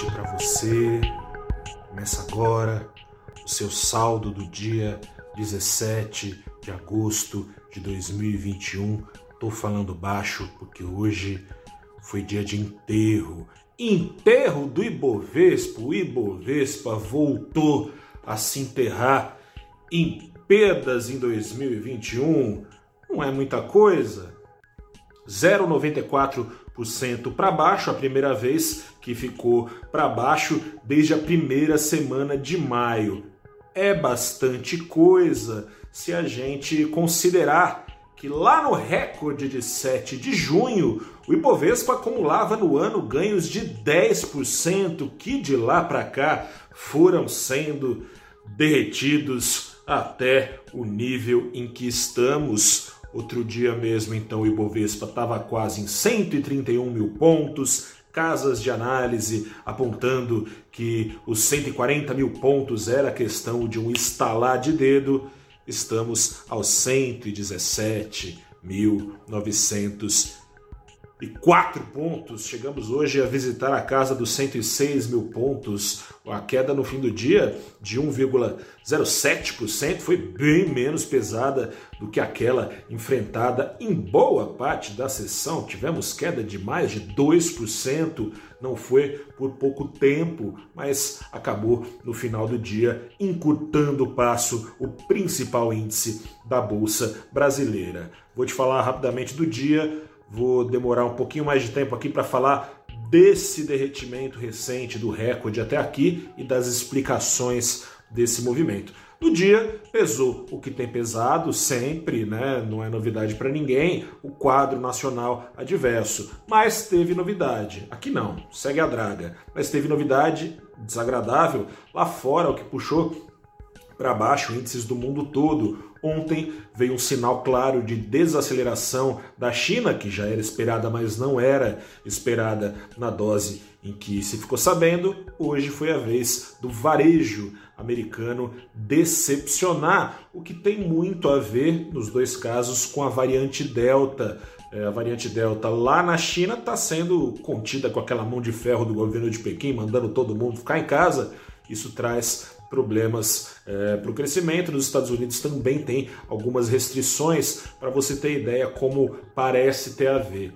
para você. Começa agora o seu saldo do dia 17 de agosto de 2021. Tô falando baixo porque hoje foi dia de enterro. Enterro do Ibovespa. O Ibovespa voltou a se enterrar em perdas em 2021. Não é muita coisa. 0,94% para baixo, a primeira vez que ficou para baixo desde a primeira semana de maio. É bastante coisa se a gente considerar que lá no recorde de 7 de junho, o Ibovespa acumulava no ano ganhos de 10%, que de lá para cá foram sendo derretidos até o nível em que estamos. Outro dia mesmo, então, o Ibovespa estava quase em 131 mil pontos, casas de análise apontando que os 140 mil pontos era questão de um estalar de dedo. Estamos aos 117.900 e quatro pontos. Chegamos hoje a visitar a casa dos 106 mil pontos. A queda no fim do dia de 1,07% foi bem menos pesada do que aquela enfrentada em boa parte da sessão. Tivemos queda de mais de 2%. Não foi por pouco tempo, mas acabou no final do dia encurtando o passo, o principal índice da Bolsa Brasileira. Vou te falar rapidamente do dia Vou demorar um pouquinho mais de tempo aqui para falar desse derretimento recente do recorde até aqui e das explicações desse movimento. No dia pesou o que tem pesado sempre, né? Não é novidade para ninguém, o quadro nacional adverso. Mas teve novidade. Aqui não, segue a draga. Mas teve novidade desagradável lá fora, o que puxou para baixo índices do mundo todo. Ontem veio um sinal claro de desaceleração da China, que já era esperada, mas não era esperada na dose em que se ficou sabendo. Hoje foi a vez do varejo americano decepcionar, o que tem muito a ver, nos dois casos, com a variante Delta. É, a variante Delta lá na China está sendo contida com aquela mão de ferro do governo de Pequim, mandando todo mundo ficar em casa. Isso traz problemas é, para o crescimento. Nos Estados Unidos também tem algumas restrições, para você ter ideia como parece ter a ver.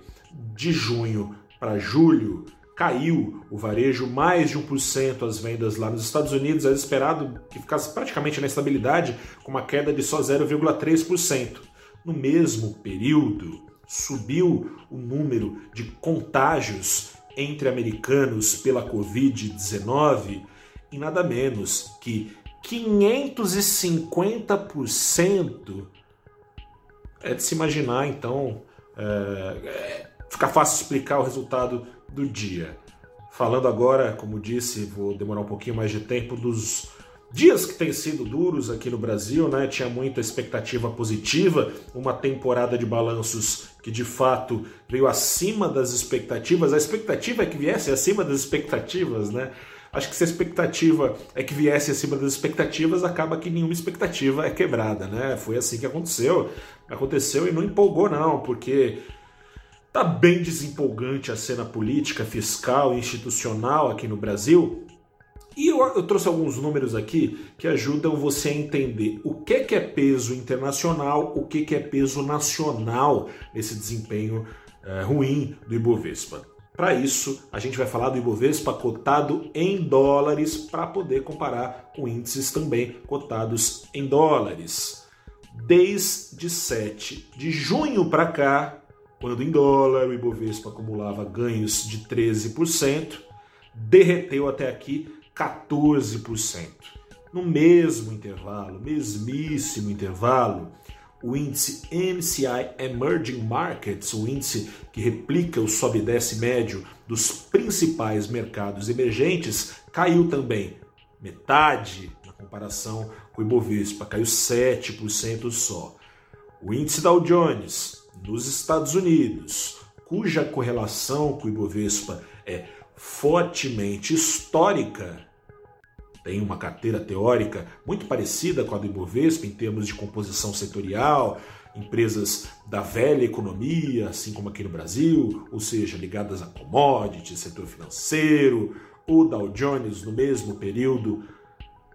De junho para julho, caiu o varejo mais de 1% as vendas lá nos Estados Unidos. Era esperado que ficasse praticamente na estabilidade, com uma queda de só 0,3%. No mesmo período, subiu o número de contágios entre americanos pela Covid-19 nada menos que 550%. É de se imaginar, então, é, fica fácil explicar o resultado do dia. Falando agora, como disse, vou demorar um pouquinho mais de tempo, dos dias que têm sido duros aqui no Brasil, né? Tinha muita expectativa positiva, uma temporada de balanços que de fato veio acima das expectativas. A expectativa é que viesse acima das expectativas, né? Acho que se a expectativa é que viesse acima das expectativas, acaba que nenhuma expectativa é quebrada, né? Foi assim que aconteceu. Aconteceu e não empolgou, não, porque tá bem desempolgante a cena política, fiscal e institucional aqui no Brasil. E eu, eu, trouxe alguns números aqui que ajudam você a entender o que, que é peso internacional, o que, que é peso nacional nesse desempenho é, ruim do Ibovespa. Para isso, a gente vai falar do Ibovespa cotado em dólares para poder comparar com índices também cotados em dólares. Desde 7 de junho para cá, quando em dólar o Ibovespa acumulava ganhos de 13%, derreteu até aqui 14%. No mesmo intervalo, mesmíssimo intervalo, o índice MCI Emerging Markets, o índice que replica o sobe e desce médio dos principais mercados emergentes, caiu também metade na comparação com o Ibovespa, caiu 7% só. O índice Dow Jones nos Estados Unidos, cuja correlação com o Ibovespa é fortemente histórica, tem uma carteira teórica muito parecida com a do Ibovespa em termos de composição setorial, empresas da velha economia, assim como aqui no Brasil, ou seja, ligadas a commodities, setor financeiro, O Dow Jones, no mesmo período,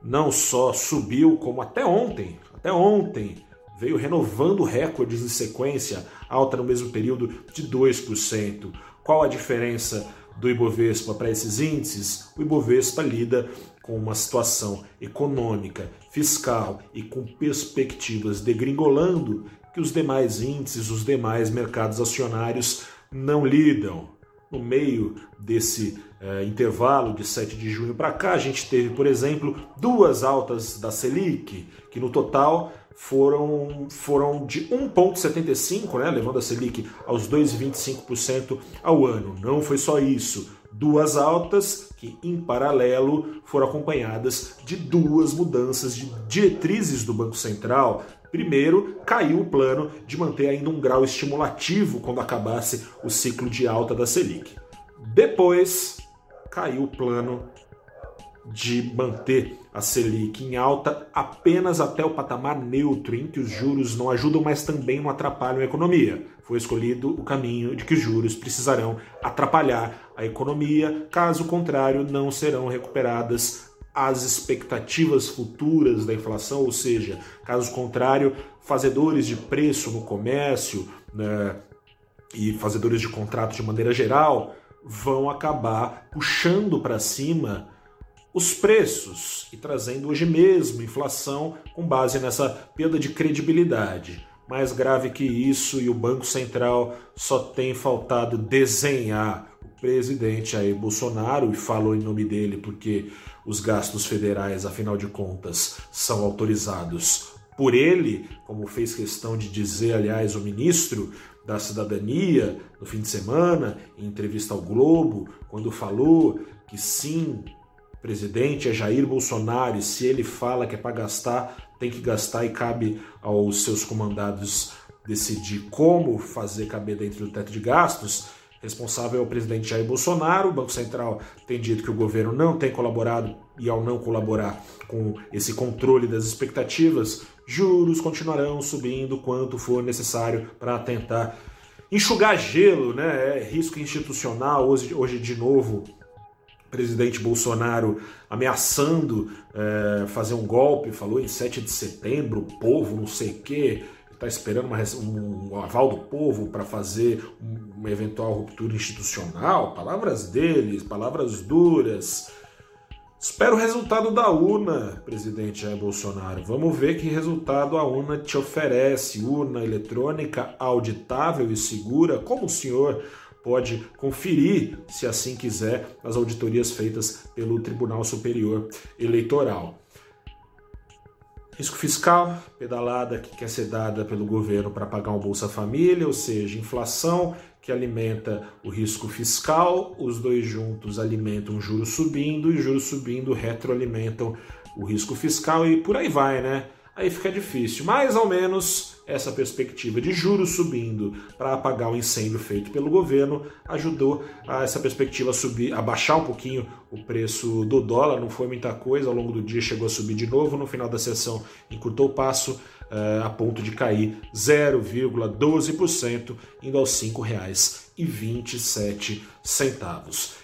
não só subiu, como até ontem, até ontem, veio renovando recordes em sequência, alta no mesmo período de 2%. Qual a diferença do Ibovespa para esses índices? O Ibovespa lida com uma situação econômica, fiscal e com perspectivas degringolando que os demais índices, os demais mercados acionários não lidam. No meio desse eh, intervalo de 7 de junho para cá, a gente teve, por exemplo, duas altas da Selic, que no total foram, foram de 1,75, né, levando a Selic aos 2,25% ao ano. Não foi só isso. Duas altas que, em paralelo, foram acompanhadas de duas mudanças de diretrizes do Banco Central. Primeiro, caiu o plano de manter ainda um grau estimulativo quando acabasse o ciclo de alta da Selic. Depois, caiu o plano de manter a Selic em alta apenas até o patamar neutro, em que os juros não ajudam, mas também não atrapalham a economia. Foi escolhido o caminho de que os juros precisarão atrapalhar a economia, caso contrário, não serão recuperadas as expectativas futuras da inflação, ou seja, caso contrário, fazedores de preço no comércio né, e fazedores de contratos de maneira geral vão acabar puxando para cima os preços e trazendo hoje mesmo inflação com base nessa perda de credibilidade. Mais grave que isso, e o Banco Central só tem faltado desenhar o presidente Jair Bolsonaro, e falou em nome dele porque os gastos federais, afinal de contas, são autorizados por ele, como fez questão de dizer, aliás, o ministro da Cidadania no fim de semana, em entrevista ao Globo, quando falou que sim, presidente é Jair Bolsonaro e se ele fala que é para gastar, tem que gastar e cabe aos seus comandados decidir como fazer caber dentro do teto de gastos. Responsável é o presidente Jair Bolsonaro. O Banco Central tem dito que o governo não tem colaborado e, ao não colaborar com esse controle das expectativas, juros continuarão subindo quanto for necessário para tentar enxugar gelo, né? É risco institucional. Hoje, hoje de novo, presidente Bolsonaro ameaçando é, fazer um golpe, falou em 7 de setembro, o povo, não sei o quê, está esperando uma, um, um, aval do povo para fazer uma eventual ruptura institucional. Palavras deles, palavras duras. Espero o resultado da urna, presidente Jair Bolsonaro. Vamos ver que resultado a urna te oferece. Urna eletrônica auditável e segura, como o senhor pode conferir, se assim quiser, nas auditorias feitas pelo Tribunal Superior Eleitoral. Risco fiscal, pedalada que quer ser dada pelo governo para pagar um Bolsa Família, ou seja, inflação que alimenta o risco fiscal, os dois juntos alimentam juros subindo e juros subindo retroalimentam o risco fiscal e por aí vai, né? Aí fica difícil. Mais ou menos essa perspectiva de juros subindo para apagar o incêndio feito pelo governo ajudou a essa perspectiva a subir, a baixar um pouquinho o preço do dólar. Não foi muita coisa, ao longo do dia chegou a subir de novo. No final da sessão encurtou o passo uh, a ponto de cair 0,12%, indo aos R$ 5,27.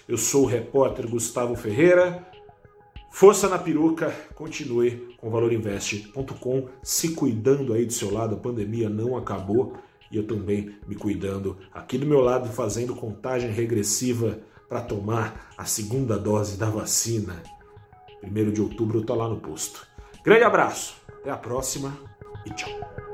Eu sou o repórter Gustavo Ferreira. Força na peruca, continue com valorinvest.com, se cuidando aí do seu lado, a pandemia não acabou e eu também me cuidando aqui do meu lado, fazendo contagem regressiva para tomar a segunda dose da vacina. Primeiro de outubro eu tô lá no posto. Grande abraço, até a próxima e tchau.